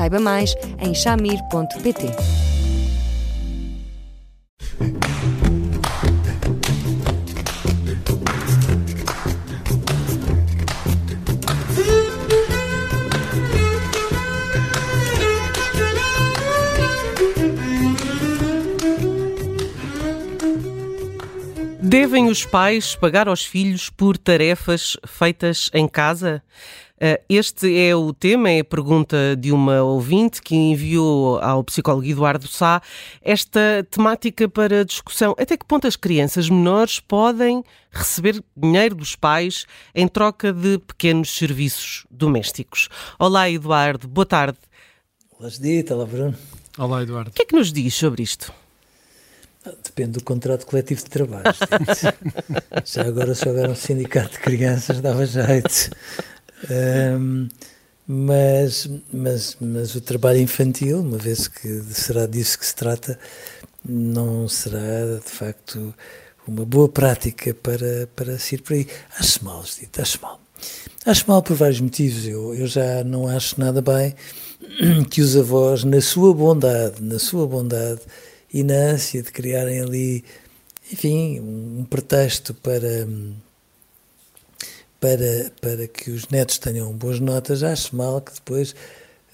Saiba mais em shamir.pt. Devem os pais pagar aos filhos por tarefas feitas em casa? Eh, este é o tema, é a pergunta de uma ouvinte que enviou ao psicólogo Eduardo Sá esta temática para discussão. Até que ponto as crianças menores podem receber dinheiro dos pais em troca de pequenos serviços domésticos? Olá, Eduardo, boa tarde. Olá, Judita, olá, Bruno. Olá, Eduardo. O que é que nos diz sobre isto? Depende do contrato coletivo de trabalho. Já agora, se houver um sindicato de crianças, dava jeito. Um, mas, mas, mas o trabalho infantil, uma vez que será disso que se trata, não será de facto uma boa prática para, para se ir por aí. Acho mal, dito, acho mal. Acho mal por vários motivos. Eu, eu já não acho nada bem que os avós, na sua bondade, na sua bondade e na ânsia de criarem ali, enfim, um pretexto para para, para que os netos tenham boas notas, acho mal que depois,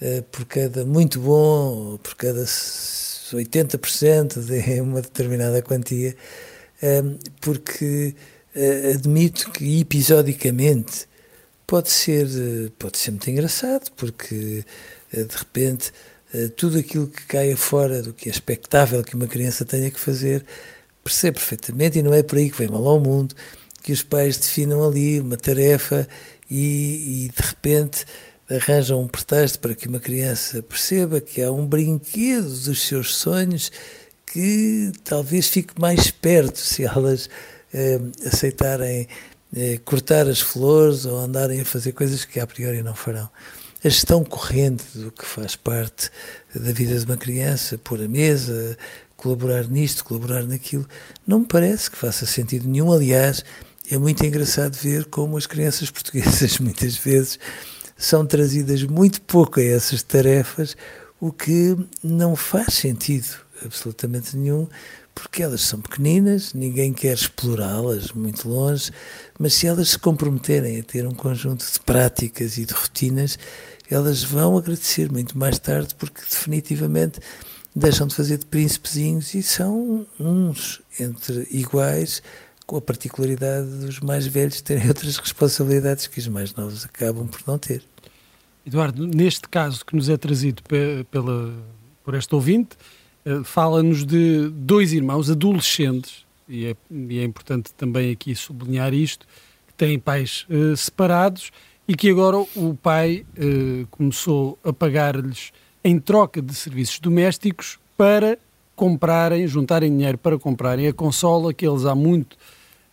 uh, por cada muito bom, por cada 80% de uma determinada quantia, uh, porque uh, admito que episodicamente pode ser, pode ser muito engraçado, porque de repente tudo aquilo que caia fora do que é expectável que uma criança tenha que fazer, percebe perfeitamente e não é por aí que vem mal ao mundo que os pais definam ali uma tarefa e, e de repente arranjam um pretexto para que uma criança perceba que há um brinquedo dos seus sonhos que talvez fique mais perto se elas eh, aceitarem eh, cortar as flores ou andarem a fazer coisas que a priori não farão. A gestão corrente do que faz parte da vida de uma criança, pôr a mesa, colaborar nisto, colaborar naquilo, não me parece que faça sentido nenhum. Aliás, é muito engraçado ver como as crianças portuguesas muitas vezes são trazidas muito pouco a essas tarefas, o que não faz sentido absolutamente nenhum, porque elas são pequeninas, ninguém quer explorá-las muito longe, mas se elas se comprometerem a ter um conjunto de práticas e de rotinas, elas vão agradecer muito mais tarde, porque definitivamente deixam de fazer de príncipezinhos e são uns entre iguais com a particularidade dos mais velhos terem outras responsabilidades que os mais novos acabam por não ter. Eduardo, neste caso que nos é trazido pela, por este ouvinte, eh, fala-nos de dois irmãos adolescentes, e é, e é, importante também aqui sublinhar isto, que têm pais uh, separados e que agora o pai uh, começou a pagar-lhes em troca de serviços domésticos para comprarem, juntarem dinheiro para comprarem a consola que eles há muito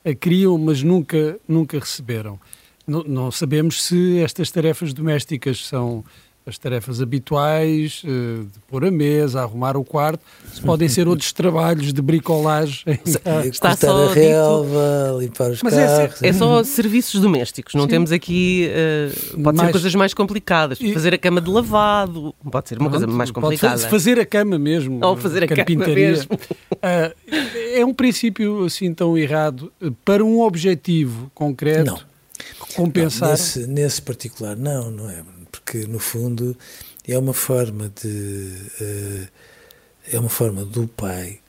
a queriam, mas nunca, nunca receberam. Não, não sabemos se estas tarefas domésticas são as tarefas habituais, eh, de pôr a mesa, arrumar o quarto, se podem ser outros trabalhos de bricolagem. Está só a relva, limpar os Mas é carros. É, é só serviços domésticos, não Sim. temos aqui, uh, pode mais, ser coisas mais complicadas, e, fazer a cama de lavado, pode ser uma pronto, coisa mais complicada. Pode fazer a cama mesmo. Ou fazer a cama mesmo. Uh, é um princípio assim tão errado para um objetivo concreto. Não. Compensar. Não, nesse, nesse particular, não, não é porque no fundo é uma forma de uh, é uma forma do pai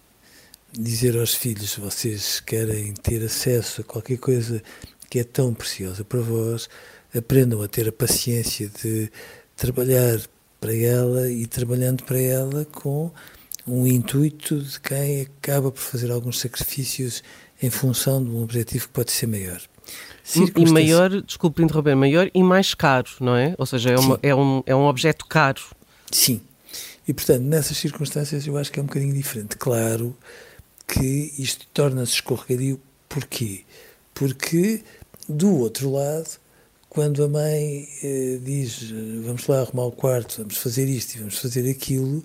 dizer aos filhos vocês querem ter acesso a qualquer coisa que é tão preciosa para vós aprendam a ter a paciência de trabalhar para ela e trabalhando para ela com um intuito de quem acaba por fazer alguns sacrifícios em função de um objetivo que pode ser maior. E maior, desculpe interromper, maior e mais caro, não é? Ou seja, é, uma, é, um, é um objeto caro. Sim. E, portanto, nessas circunstâncias eu acho que é um bocadinho diferente. Claro que isto torna-se escorregadio. Porquê? Porque, do outro lado, quando a mãe eh, diz vamos lá arrumar o quarto, vamos fazer isto e vamos fazer aquilo,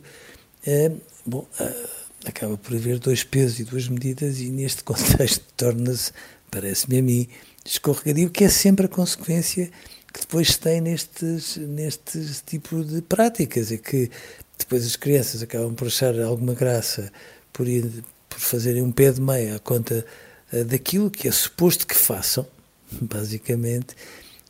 eh, bom, ah, acaba por haver dois pesos e duas medidas e neste contexto torna-se, parece-me a mim, escorregadio, que é sempre a consequência que depois se tem nestes, nestes tipo de práticas e que depois as crianças acabam por achar alguma graça por, ir, por fazerem um pé de meia à conta uh, daquilo que é suposto que façam, basicamente,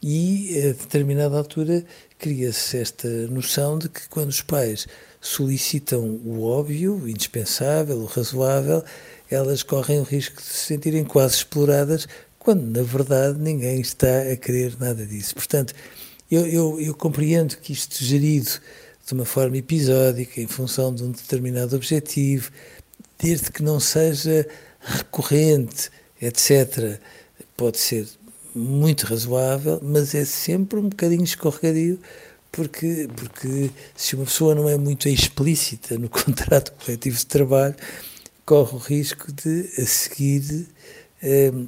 e a determinada altura cria-se esta noção de que quando os pais solicitam o óbvio, o indispensável, o razoável, elas correm o risco de se sentirem quase exploradas, quando na verdade ninguém está a querer nada disso. Portanto, eu, eu, eu compreendo que isto gerido de uma forma episódica, em função de um determinado objetivo, desde que não seja recorrente, etc., pode ser muito razoável, mas é sempre um bocadinho escorregadio, porque, porque se uma pessoa não é muito explícita no contrato coletivo de trabalho, corre o risco de, a seguir,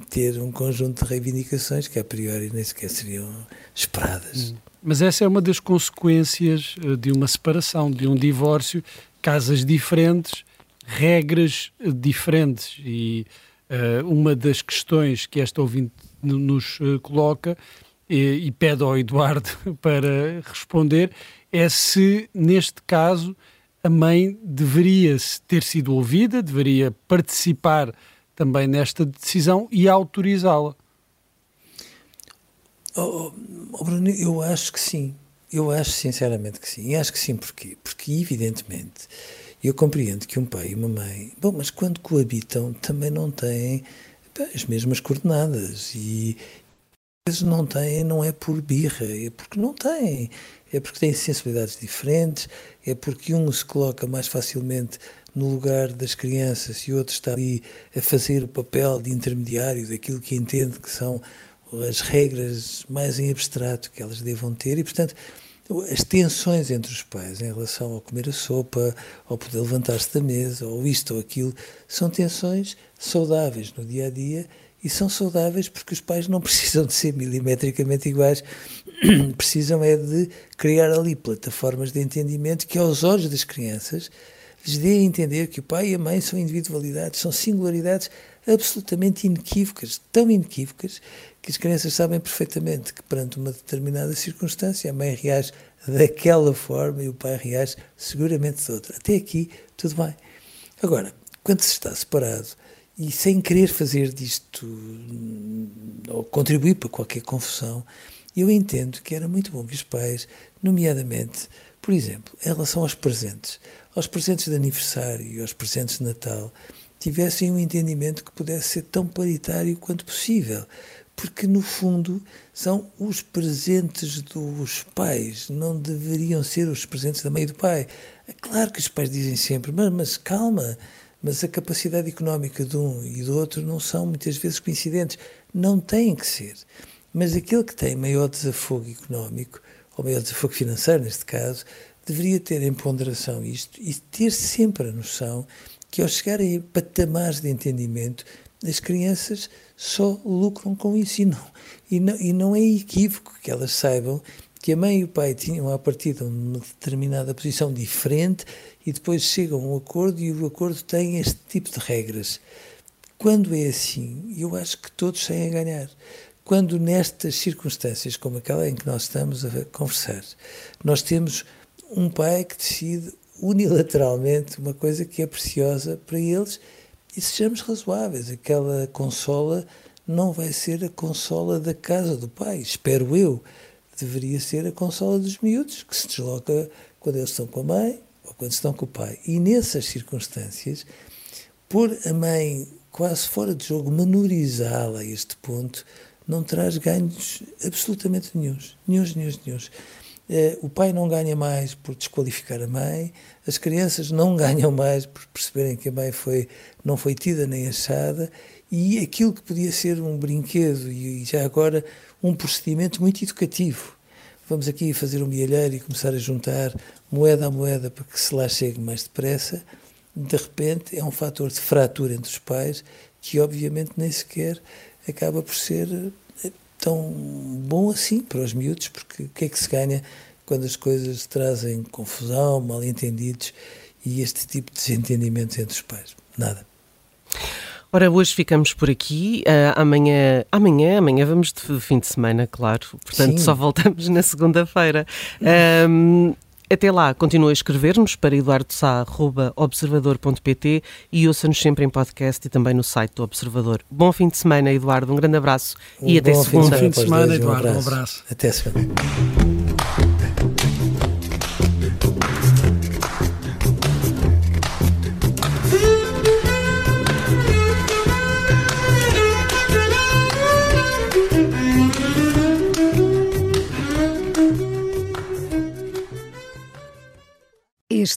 ter um conjunto de reivindicações que a priori nem sequer seriam esperadas. Hum. Mas essa é uma das consequências eh, de uma separação, de um divórcio, casas diferentes, regras eh, diferentes. E uh, uma das questões que esta ouvinte nos coloca e, e pede ao Eduardo para responder é se, neste caso, a mãe deveria ter sido ouvida, deveria participar também nesta decisão e autorizá-la. Oh, oh, Bruno, eu acho que sim. Eu acho sinceramente que sim. E acho que sim, porquê? Porque, evidentemente, eu compreendo que um pai e uma mãe, bom, mas quando coabitam também não têm as mesmas coordenadas. E vezes não têm, não é por birra, é porque não têm. É porque têm sensibilidades diferentes, é porque um se coloca mais facilmente no lugar das crianças e outro está ali a fazer o papel de intermediário daquilo que entende que são as regras mais em abstrato que elas devam ter e, portanto, as tensões entre os pais em relação ao comer a sopa, ao poder levantar-se da mesa, ou isto ou aquilo, são tensões saudáveis no dia a dia e são saudáveis porque os pais não precisam de ser milimetricamente iguais, precisam é de criar ali plataformas de entendimento que, aos olhos das crianças, lhes dê a entender que o pai e a mãe são individualidades, são singularidades absolutamente inequívocas, tão inequívocas que as crianças sabem perfeitamente que perante uma determinada circunstância a mãe reage daquela forma e o pai reage seguramente de outra. Até aqui, tudo bem. Agora, quando se está separado e sem querer fazer disto ou contribuir para qualquer confusão, eu entendo que era muito bom que os pais, nomeadamente, por exemplo, em relação aos presentes, aos presentes de aniversário e aos presentes de Natal, tivessem um entendimento que pudesse ser tão paritário quanto possível. Porque, no fundo, são os presentes dos pais, não deveriam ser os presentes da mãe do pai. É claro que os pais dizem sempre, mas, mas calma, mas a capacidade económica de um e do outro não são muitas vezes coincidentes. Não têm que ser. Mas aquele que tem maior desafogo económico, ou maior desafogo financeiro, neste caso, deveria ter em ponderação isto e ter sempre a noção que ao chegarem a patamares de entendimento, as crianças só lucram com isso e não, e não, e não é equívoco que elas saibam que a mãe e o pai tinham a partir de uma determinada posição diferente e depois chegam a um acordo e o acordo tem este tipo de regras. Quando é assim, eu acho que todos saem a ganhar. Quando nestas circunstâncias como aquela em que nós estamos a conversar, nós temos um pai que decide unilateralmente uma coisa que é preciosa para eles e sejamos razoáveis. Aquela consola não vai ser a consola da casa do pai, espero eu. Deveria ser a consola dos miúdos, que se desloca quando eles estão com a mãe ou quando estão com o pai. E nessas circunstâncias, pôr a mãe quase fora de jogo, menorizá-la a este ponto, não traz ganhos absolutamente nenhums. Nenhums, nenhums, nenhums. Eh, o pai não ganha mais por desqualificar a mãe, as crianças não ganham mais por perceberem que a mãe foi, não foi tida nem achada, e aquilo que podia ser um brinquedo e já agora um procedimento muito educativo vamos aqui fazer um milheiro e começar a juntar moeda a moeda para que se lá chegue mais depressa, de repente é um fator de fratura entre os pais que obviamente nem sequer acaba por ser eh, tão bom assim para os miúdos, porque o que é que se ganha quando as coisas trazem confusão, mal entendidos e este tipo de desentendimentos entre os pais? Nada. Ora, hoje ficamos por aqui. Uh, amanhã, amanhã, amanhã vamos de fim de semana, claro. Portanto, Sim. só voltamos na segunda-feira. Um, até lá, continua a escrever-nos para eduardosá.observador.pt e ouça-nos sempre em podcast e também no site do Observador. Bom fim de semana, Eduardo. Um grande abraço um e até segunda. Bom fim de semana, Eduardo. Um abraço. Um abraço. Até segunda.